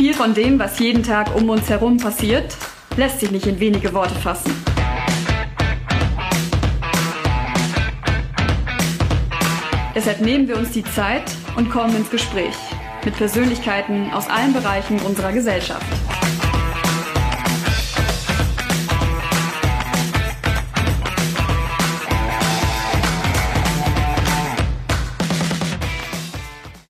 Viel von dem, was jeden Tag um uns herum passiert, lässt sich nicht in wenige Worte fassen. Deshalb nehmen wir uns die Zeit und kommen ins Gespräch mit Persönlichkeiten aus allen Bereichen unserer Gesellschaft.